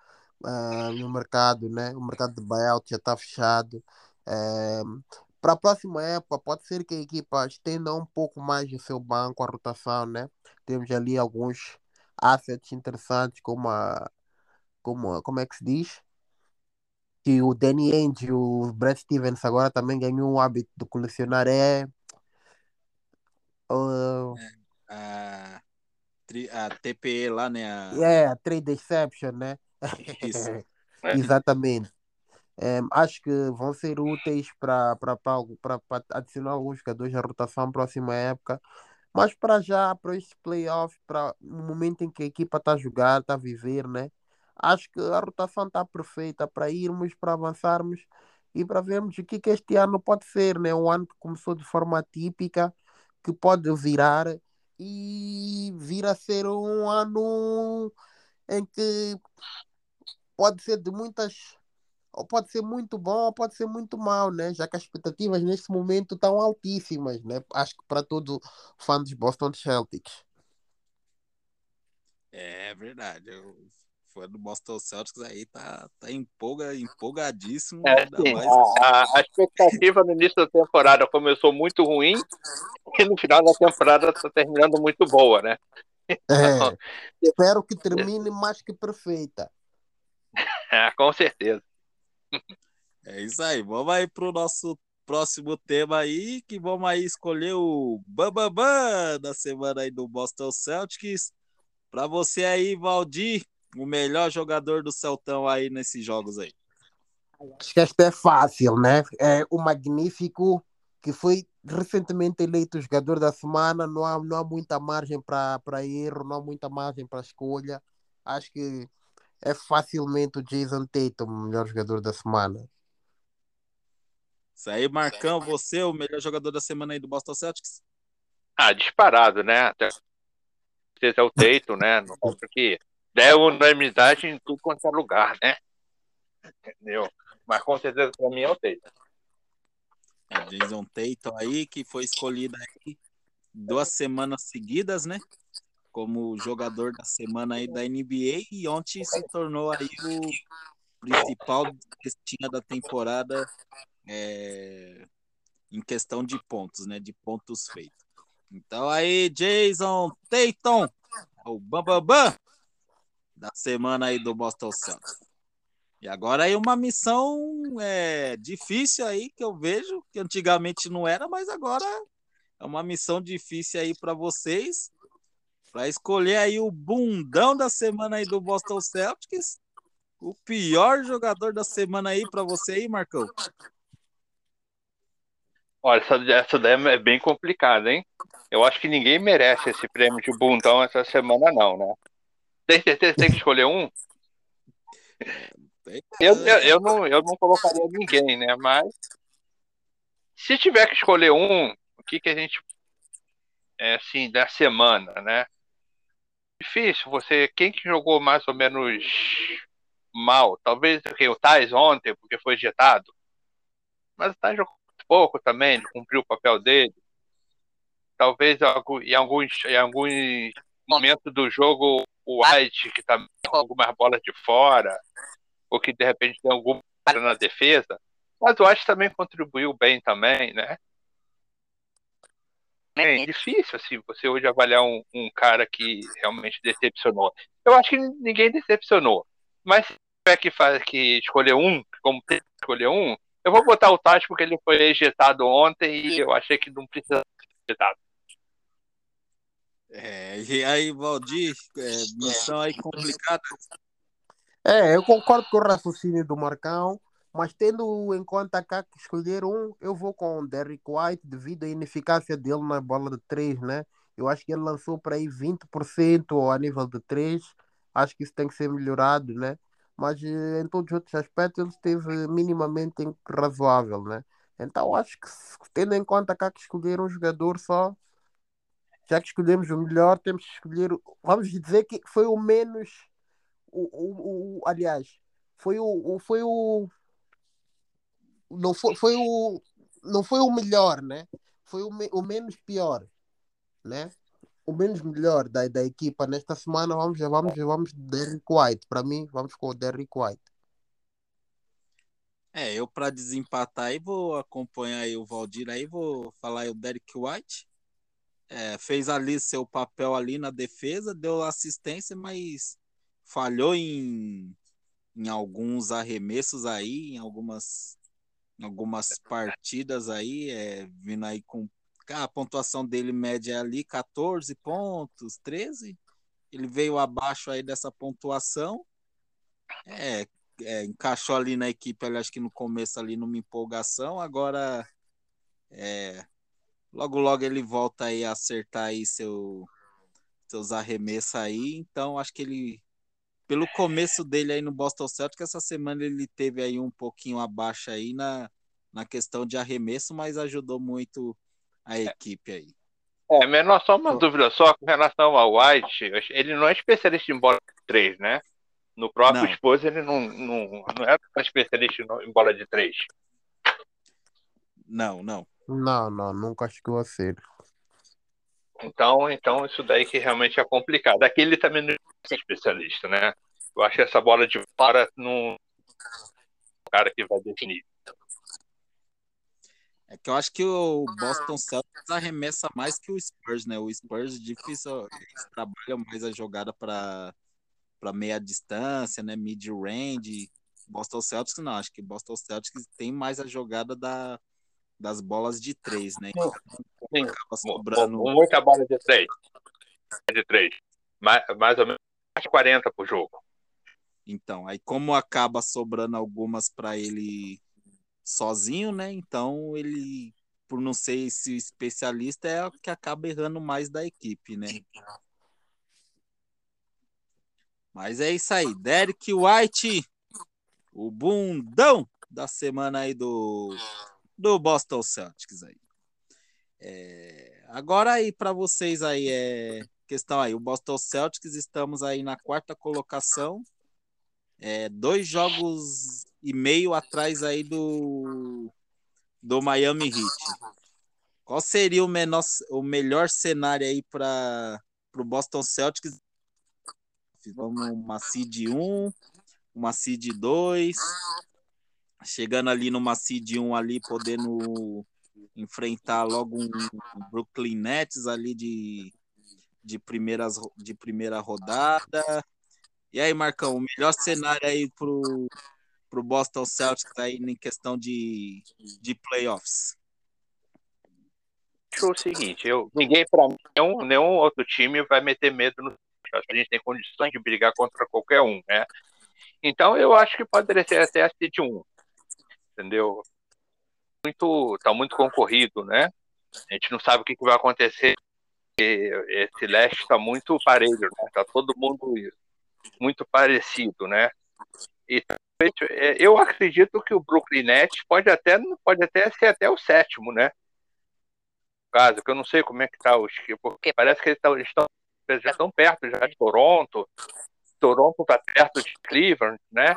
uh, no mercado, né? O mercado de buyout já está fechado. Uh, para a próxima época, pode ser que a equipa estenda um pouco mais o seu banco, a rotação, né? Temos ali alguns assets interessantes, como a, como, como é que se diz? que o Danny Ainge e o Brad Stevens agora também ganhou um hábito de colecionar é. Uh, a, a TPE lá, né? A... É, a Trade Deception, né? Isso. Exatamente. É, acho que vão ser úteis para adicionar alguns jogadores à rotação próxima época. Mas para já, para este playoff, para o momento em que a equipa está a jogar, está a viver, né? acho que a rotação está perfeita para irmos, para avançarmos e para vermos o que, que este ano pode ser, né? Um ano que começou de forma típica, que pode virar e vir a ser um ano em que pode ser de muitas ou pode ser muito bom ou pode ser muito mal, né? Já que as expectativas neste momento estão altíssimas, né? Acho que para todo fã dos Boston Celtics. É verdade. Eu fã do Boston Celtics aí tá, tá empolga, empolgadíssimo. É, sim, mais... a, a, expectativa no início da temporada começou muito ruim e no final da temporada está terminando muito boa, né? É, então, espero que termine mais que perfeita. É, com certeza. É isso aí. Vamos aí pro nosso próximo tema aí, que vamos aí escolher o Bambambam da semana aí do Boston Celtics. Para você aí, Valdir, o melhor jogador do Celtão aí nesses jogos aí. Acho que esta é fácil, né? É o Magnífico, que foi recentemente eleito jogador da semana, não há, não há muita margem para erro, não há muita margem para escolha. Acho que é facilmente o Jason Tatum, o melhor jogador da semana. Isso aí, Marcão, você é o melhor jogador da semana aí do Boston Celtics? Ah, disparado, né? Até é o Tatum, né? Porque der unanimidade em tudo quanto é lugar, né? Entendeu? Mas com certeza para mim é o Tatum. É, Jason Tatum aí, que foi escolhido aí duas semanas seguidas, né? Como jogador da semana aí da NBA e ontem se tornou aí o principal destino da temporada é, em questão de pontos, né? De pontos feitos. Então aí, Jason Tatum, o Bambambam Bam, Bam, da semana aí do Boston Celtics. E agora aí uma missão é, difícil aí que eu vejo, que antigamente não era, mas agora é uma missão difícil aí para vocês, para escolher aí o bundão da semana aí do Boston Celtics, o pior jogador da semana aí para você aí, Marcão. Olha, essa, essa daí é bem complicada, hein? Eu acho que ninguém merece esse prêmio de bundão essa semana, não, né? Tem certeza que tem que escolher um? Eu, eu, eu, não, eu não colocaria ninguém, né? Mas se tiver que escolher um, o que, que a gente. É assim, da semana, né? Difícil, você. Quem que jogou mais ou menos mal? Talvez okay, o Tais ontem, porque foi jetado. Mas o Tais jogou pouco também, cumpriu o papel dele. Talvez em alguns, em alguns momentos do jogo o White, que tá com algumas bolas de fora, ou que de repente tem alguma na defesa, mas o White também contribuiu bem também, né? É difícil assim você hoje avaliar um, um cara que realmente decepcionou. Eu acho que ninguém decepcionou, mas se tiver que, faz, que escolher um, como tem que escolher um, eu vou botar o Tati porque ele foi ejetado ontem e eu achei que não precisa ser ejetado. É, e aí, Valdir, é, missão aí complicada. É, eu concordo com o raciocínio do Marcão, mas tendo em conta cá que escolher um, eu vou com o Derrick White devido à ineficácia dele na bola de 3, né? Eu acho que ele lançou para aí 20% a nível de 3. Acho que isso tem que ser melhorado, né? mas eh, em todos os outros aspectos ele esteve minimamente razoável, né? Então acho que tendo em conta há que escolher um jogador só, já que escolhemos o melhor, temos que escolher, vamos dizer que foi o menos, o, o, o aliás, foi o, o, foi o não foi, foi o não foi o melhor, né? Foi o, me, o menos pior, né? o menos melhor da, da equipa nesta semana, vamos, vamos, vamos Derrick White. Para mim, vamos com o Derrick White. É, eu para desempatar aí vou acompanhar aí o Valdir aí, vou falar aí o Derrick White. É, fez ali seu papel ali na defesa, deu assistência, mas falhou em, em alguns arremessos aí, em algumas, algumas partidas aí, é, vindo aí com a pontuação dele média é ali 14 pontos, 13. Ele veio abaixo aí dessa pontuação. É, é, encaixou ali na equipe, ali, acho que no começo ali numa empolgação, agora é, logo logo ele volta aí a acertar aí seu, seus arremessos aí, então acho que ele pelo começo dele aí no Boston Celtics, essa semana ele teve aí um pouquinho abaixo aí na, na questão de arremesso, mas ajudou muito a equipe aí. É, menor só uma dúvida só com relação ao White. Ele não é especialista em bola de três, né? No próprio esposo ele não, não, não é especialista em bola de três. Não, não. Não, não, nunca chegou a ser. Então, então isso daí que realmente é complicado. Aqui ele também não é especialista, né? Eu acho que essa bola de fora não cara que vai definir. É que eu acho que o Boston Celtics arremessa mais que o Spurs, né? O Spurs difícil, eles trabalham mais a jogada para para meia distância, né? Mid range. Boston Celtics não, acho que Boston Celtics tem mais a jogada da, das bolas de três, né? Então, Sim. sobrando... Muita bola de três. De três. Mais, mais ou menos 40 por jogo. Então, aí como acaba sobrando algumas para ele sozinho, né? Então ele, por não ser esse especialista, é o que acaba errando mais da equipe, né? Mas é isso aí. Derek White, o bundão da semana aí do, do Boston Celtics aí. É, agora aí para vocês aí é questão aí, o Boston Celtics estamos aí na quarta colocação, é, dois jogos e meio atrás aí do, do Miami Heat. Qual seria o, menor, o melhor cenário aí para o Boston Celtics? Vamos uma seed 1, uma seed 2, chegando ali numa seed 1 ali, podendo enfrentar logo um Brooklyn Nets ali de, de, primeiras, de primeira rodada. E aí, Marcão, o melhor cenário aí pro, para o Boston Celtics aí em questão de, de playoffs? Acho o seguinte, eu, ninguém para nenhum, nenhum outro time vai meter medo no a gente tem condições de brigar contra qualquer um, né? Então eu acho que poderia ser até a City 1, entendeu? Muito, tá muito concorrido, né? A gente não sabe o que, que vai acontecer. Esse leste está muito parelho, né? Tá todo mundo muito parecido, né? E é, eu acredito que o Brooklyn Nets pode até, pode até ser até o sétimo, né? Caso, que eu não sei como é que tá os porque parece que eles, estão, já estão perto já de Toronto. Toronto está perto de Cleveland, né?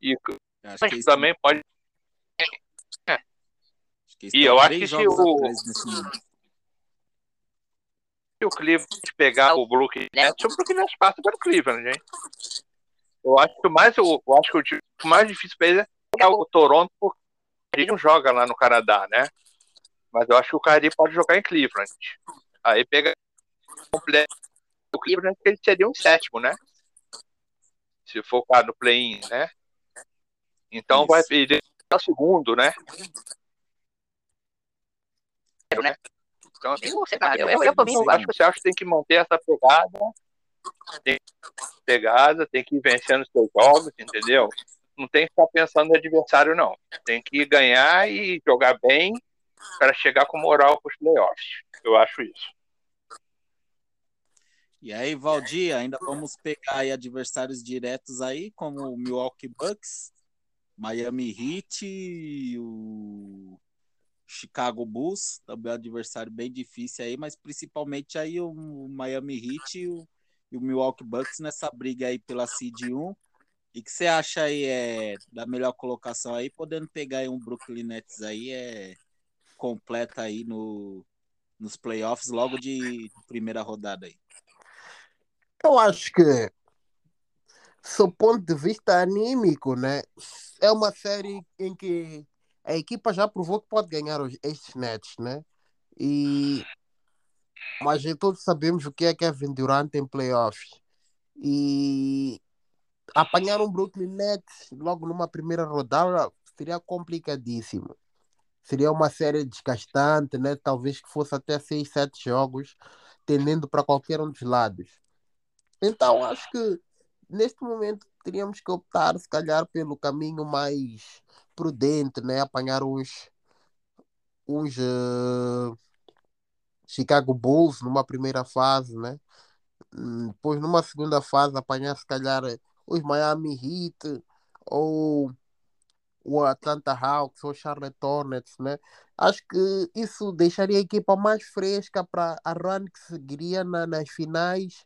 E acho que também pode. É. E eu acho que se o se o Cleveland pegar o Brooklyn Nets, o Brooklyn Nets passa pelo Cleveland, hein? Eu acho que o mais, eu, eu acho que o mais difícil para ele é o Toronto, porque ele não joga lá no Canadá, né? Mas eu acho que o Kyrie pode jogar em Cleveland. Aí pega o Cleveland, que ele seria um sétimo, né? Se focar no play-in, né? Então Isso. vai perder o segundo, né? né? Então, assim, eu, eu, eu, eu, acho que o Celtics tem que manter essa pegada tem pegada, tem que ir vencendo os seus jogos, entendeu? Não tem que ficar pensando no adversário, não. Tem que ganhar e jogar bem para chegar com moral para os playoffs. Eu acho isso. E aí, Valdir, ainda vamos pegar aí adversários diretos aí, como o Milwaukee Bucks, Miami Heat, o Chicago Bulls, também é um adversário bem difícil aí, mas principalmente aí o Miami Heat e o e o Milwaukee Bucks nessa briga aí pela seed 1. E que você acha aí é, da melhor colocação aí, podendo pegar aí um Brooklyn Nets aí, é completa aí no, nos playoffs logo de primeira rodada aí? Eu acho que, do ponto de vista anímico, né, é uma série em que a equipa já provou que pode ganhar os, estes Nets, né? E mas todos sabemos o que é Kevin Durant em playoffs. E apanhar um Brooklyn Nets logo numa primeira rodada seria complicadíssimo. Seria uma série desgastante, né? talvez que fosse até 6, 7 jogos, tendendo para qualquer um dos lados. Então, acho que neste momento teríamos que optar, se calhar, pelo caminho mais prudente, né? apanhar uns, uns uh, Chicago Bulls numa primeira fase, né? Hum, depois, numa segunda fase, apanhar se calhar os Miami Heat ou o Atlanta Hawks ou Charlotte Hornets, né? Acho que isso deixaria a equipa mais fresca para a run que seguiria na, nas finais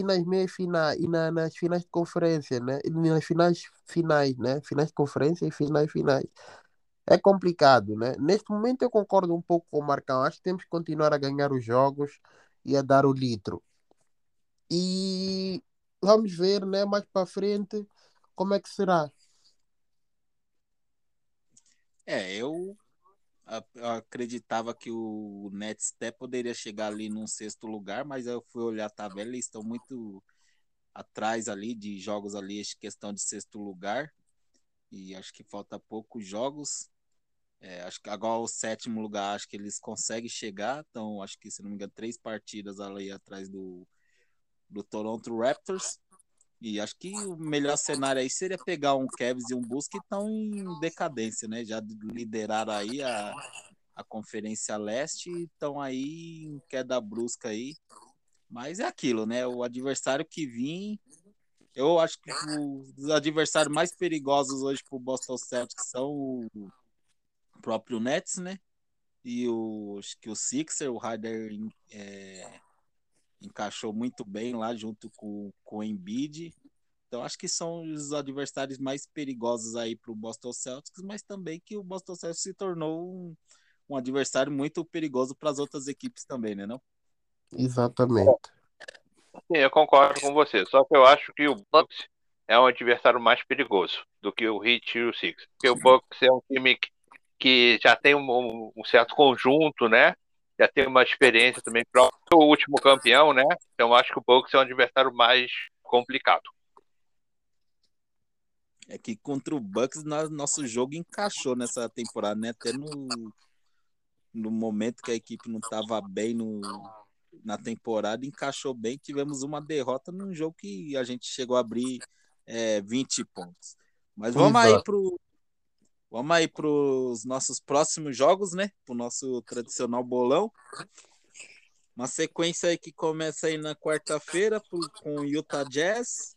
e nas meias finais e na, nas finais de conferência, né? E nas finais finais, né? Finais de conferência e finais finais é complicado, né? Neste momento eu concordo um pouco com o Marcão. Acho que temos que continuar a ganhar os jogos e a dar o litro. E vamos ver, né, mais para frente como é que será. É, eu acreditava que o Nets até poderia chegar ali num sexto lugar, mas eu fui olhar a tabela e estão muito atrás ali de jogos ali, questão de sexto lugar. E acho que falta poucos jogos. É, acho que agora o sétimo lugar, acho que eles conseguem chegar. Então, acho que, se não me engano, três partidas ali atrás do, do Toronto Raptors. E acho que o melhor cenário aí seria pegar um Cavs e um Bulls que estão em decadência, né? Já lideraram aí a, a Conferência Leste estão aí em queda brusca aí. Mas é aquilo, né? O adversário que vir. Eu acho que os adversários mais perigosos hoje para o Boston Celtics são o próprio Nets, né? E o, acho que o Sixer, o Harder é, encaixou muito bem lá junto com, com o Embiid. Então acho que são os adversários mais perigosos aí para o Boston Celtics, mas também que o Boston Celtics se tornou um, um adversário muito perigoso para as outras equipes também, né não? Exatamente. Sim, eu concordo com você. Só que eu acho que o Bucks é um adversário mais perigoso do que o Heat e o Six. Porque o Bucks é um time que, que já tem um, um certo conjunto, né? Já tem uma experiência também própria, o último campeão, né? Então acho que o Bucks é um adversário mais complicado. É que contra o Bucks nosso jogo encaixou nessa temporada, né? Até no, no momento que a equipe não estava bem no, na temporada, encaixou bem. Tivemos uma derrota num jogo que a gente chegou a abrir é, 20 pontos. Mas vamos Exato. aí pro, Vamos aí para os nossos próximos jogos, né? Para o nosso tradicional bolão. Uma sequência aí que começa aí na quarta-feira com o Utah Jazz.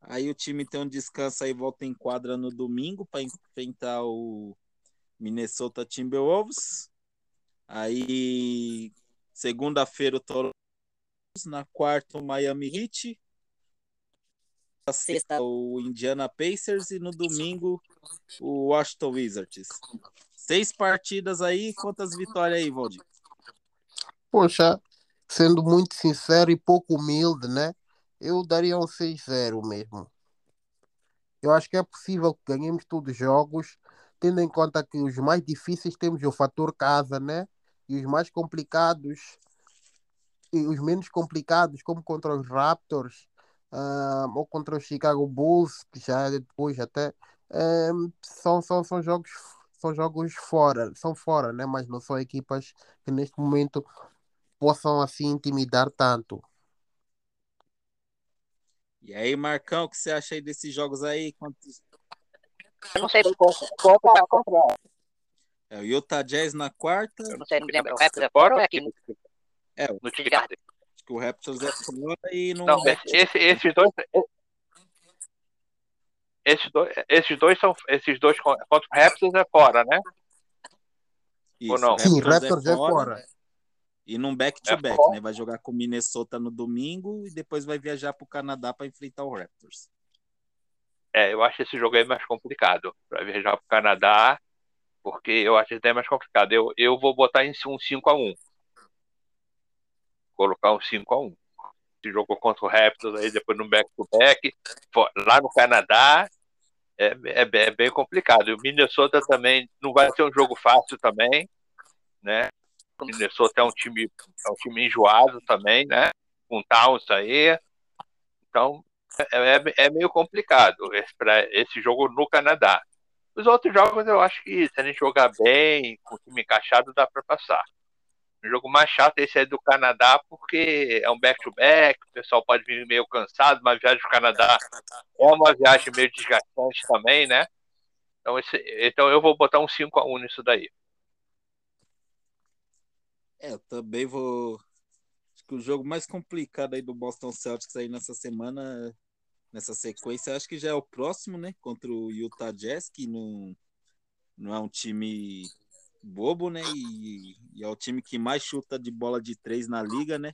Aí o time tem um descanso aí, volta em quadra no domingo para enfrentar o Minnesota Timberwolves. Aí segunda-feira o Toronto, na quarta o Miami Heat. Na sexta o Indiana Pacers e no domingo o Washington Wizards. Seis partidas aí, quantas vitórias aí, Valdir? Poxa, sendo muito sincero e pouco humilde, né? Eu daria um 6-0 mesmo. Eu acho que é possível que ganhemos todos os jogos, tendo em conta que os mais difíceis temos o fator casa, né? E os mais complicados, e os menos complicados, como contra os Raptors, uh, ou contra o Chicago Bulls, que já é depois até são, são, são jogos são jogos fora, são fora, né? Mas não são equipas que neste momento possam assim intimidar tanto. E aí, Marcão, o que você acha aí desses jogos aí? Quantos... Eu não sei qual é o Utah Jazz na quarta. Eu não sei, não me lembro. O Raptors é fora ou é aqui? É, no Garden. Acho que o Raptors é fora e não. Não, esse, esses dois. Esses dois, esses dois são. Esses dois contra o Raptors é fora, né? Isso, Ou não? Sim, Raptors é fora. É E num back-to-back, -back, é né? Vai jogar com o Minnesota no domingo e depois vai viajar para o Canadá para enfrentar o Raptors. É, eu acho esse jogo aí mais complicado. Para viajar para o Canadá, porque eu acho que é mais complicado. Eu, eu vou botar em um 5x1. Colocar um 5x1 jogou contra o Raptors aí depois no back-to-back, lá no Canadá, é, é, é, bem complicado. E o Minnesota também não vai ser um jogo fácil também, né? O Minnesota é um time, é um time enjoado também, né? Com Towns aí. Então, é, é, é meio complicado esse, esse jogo no Canadá. Os outros jogos eu acho que se a gente jogar bem, com o time encaixado, dá para passar. O jogo mais chato é esse aí do Canadá, porque é um back-to-back, -back, o pessoal pode vir meio cansado, uma viagem para o Canadá é uma viagem meio desgastante também, né? Então, esse, então eu vou botar um 5x1 nisso daí. É, eu também vou. Acho que o jogo mais complicado aí do Boston Celtics aí nessa semana, nessa sequência, acho que já é o próximo, né? Contra o Utah Jazz, que não, não é um time bobo, né? E, e, é o time que mais chuta de bola de três na liga, né?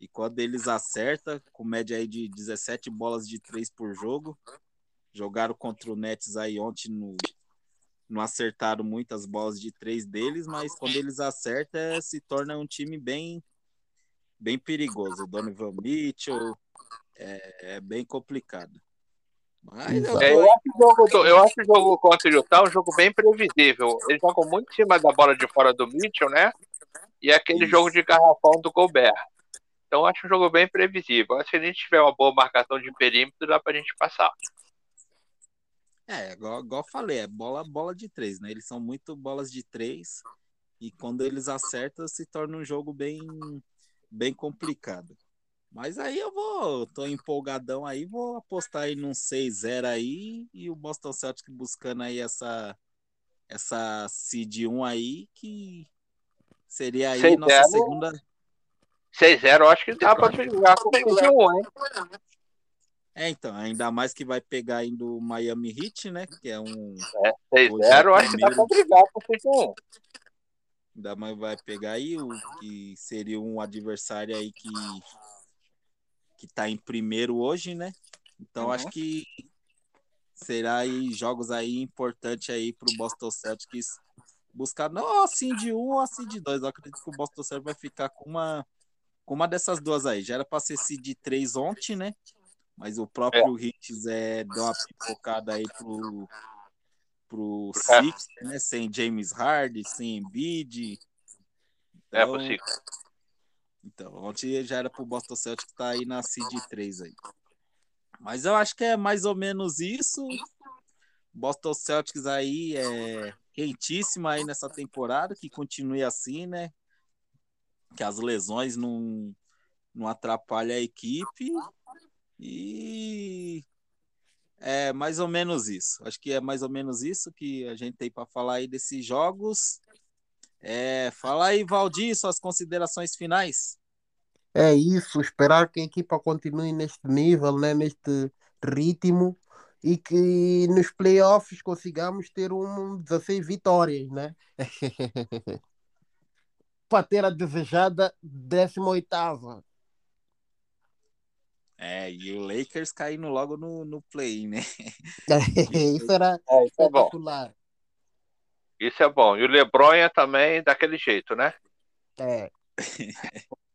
E quando eles acertam, com média aí de 17 bolas de três por jogo. Jogaram contra o Nets aí ontem no, não acertaram muitas bolas de três deles, mas quando eles acertam, se torna um time bem bem perigoso. Donovan Mitchell, é, é bem complicado. Mas eu. É, eu, acho o jogo, do- eu acho o jogo contra o Utah um jogo bem previsível. Eles jogam muito em cima da bola de fora do Mitchell, né? E aquele Isso. jogo de garrafão do Gobert. Então eu acho um jogo bem previsível. Se a gente tiver uma boa marcação de perímetro, dá pra gente passar. É, igual, igual eu falei, é bola, bola de três, né? Eles são muito bolas de três e quando eles acertam se torna um jogo bem, bem complicado. Mas aí eu vou, tô empolgadão aí, vou apostar aí num 6-0 aí e o Boston Celtics buscando aí essa essa seed 1 aí que seria aí 6-0. nossa segunda 6-0, eu acho que dá pra jogar com 6-1, hein? É, então, ainda mais que vai pegar ainda o Miami Heat, né? Que é um 6-0, eu acho que dá pra brigar com 6-1. Ainda mais vai pegar aí o que seria um adversário aí que que tá em primeiro hoje, né? Então Uhum. acho que será aí jogos aí importantes aí pro Boston Celtics buscar não assim de um ou assim de dois. Eu acredito que o Boston Celtics vai ficar com uma com uma dessas duas aí. Já era para ser seed 3 ontem, né? Mas o próprio Hits é deu uma pipocada aí pro pro É. Six, né? Sem James Harden, sem Embiid. É Então, possível. Então, ontem já era pro Boston Celtics estar aí na seed 3 aí. Mas eu acho que é mais ou menos isso. Boston Celtics aí é quentíssima aí nessa temporada, que continue assim, né? Que as lesões não, não atrapalhem a equipe. E é mais ou menos isso. Acho que é mais ou menos isso que a gente tem para falar aí desses jogos. É, fala aí, Valdir, suas considerações finais. É isso, esperar que a equipa continue neste nível, né, neste ritmo e que nos playoffs consigamos ter um 16 vitórias, né? Para ter a desejada 18ª. É, e o Lakers caindo logo no, no play, né? Isso era É, isso é bom. espetacular. Isso é bom. E o Lebronha também daquele jeito, né? É.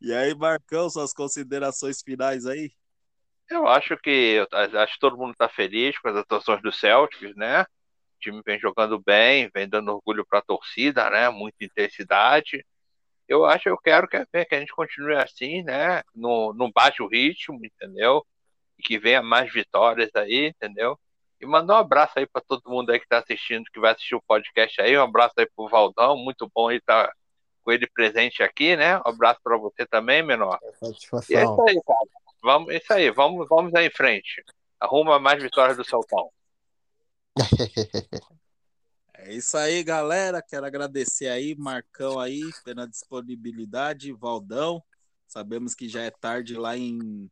E aí, Marcão, suas considerações finais aí? Eu acho que eu acho que todo mundo está feliz com as atuações do Celtics, né? O time vem jogando bem, vem dando orgulho para a torcida, né? Muita intensidade. Eu acho, eu quero que, que a gente continue assim, né? Não, não baixe o ritmo, entendeu? E que venha mais vitórias aí, entendeu? E mandar um abraço aí para todo mundo aí que está assistindo, que vai assistir o podcast aí. Um abraço aí pro Valdão, muito bom aí estar com ele presente aqui, né? Um abraço para você também, menor. E é Satisfação. isso aí, cara. Vamos, isso aí, vamos, vamos aí em frente. Arruma mais vitórias do Celtão. É isso aí, galera. Quero agradecer aí, Marcão aí, pela disponibilidade, Valdão. Sabemos que já é tarde lá em,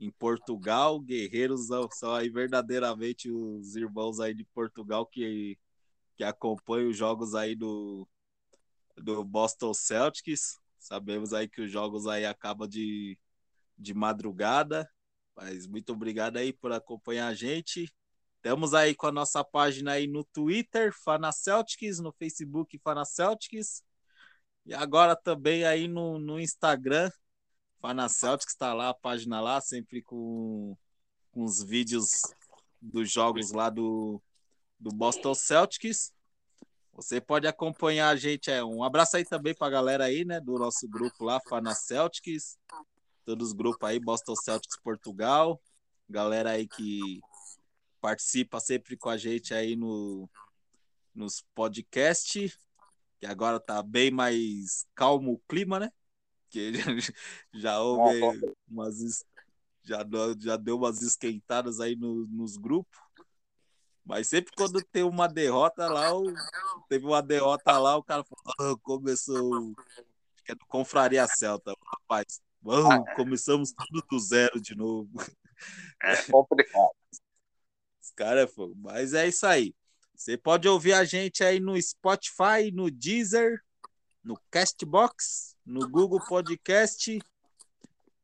em Portugal. Guerreiros são, aí verdadeiramente os irmãos aí de Portugal que, que acompanham os jogos aí do, do Boston Celtics. Sabemos aí que os jogos aí acabam de, de madrugada. Mas muito obrigado aí por acompanhar a gente. Estamos aí com a nossa página aí no Twitter, Fanaceltics, no Facebook Fanaceltics. E agora também aí no, no Instagram, Fanaceltics, está lá a página lá, sempre com, com os vídeos dos jogos lá do, do Boston Celtics. Você pode acompanhar a gente. É, um abraço aí também para a galera aí, né? Do nosso grupo lá, Fanaceltics. Todos os grupos aí, Boston Celtics Portugal. Galera aí que participa sempre com a gente aí no, nos podcasts, que agora tá bem mais calmo o clima, né? Que já, já houve umas já, deu- já deu umas esquentadas aí no- nos grupos. Mas sempre quando tem uma derrota lá, o- teve uma derrota lá, o cara falou, "Ah, começou. Acho que é do Confraria Celta, rapaz. Vamos, começamos tudo do zero de novo. É complicado. Os caras é fogo. Mas é isso aí. Você pode ouvir a gente aí no Spotify, no Deezer, no Castbox, no Google Podcast,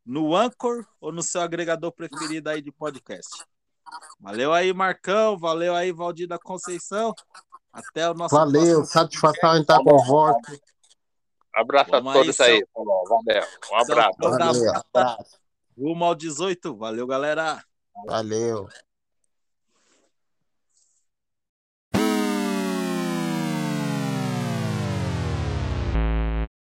no Anchor ou no seu agregador preferido aí de podcast. Valeu aí, Marcão. Valeu aí, Valdir da Conceição. Até o nosso Valeu, satisfação em estar convosco. Abraço Vamos a todos aí. Falou, Valeu. Um abraço. Valeu, abraço. Rumo ao 18. Valeu, galera. Valeu.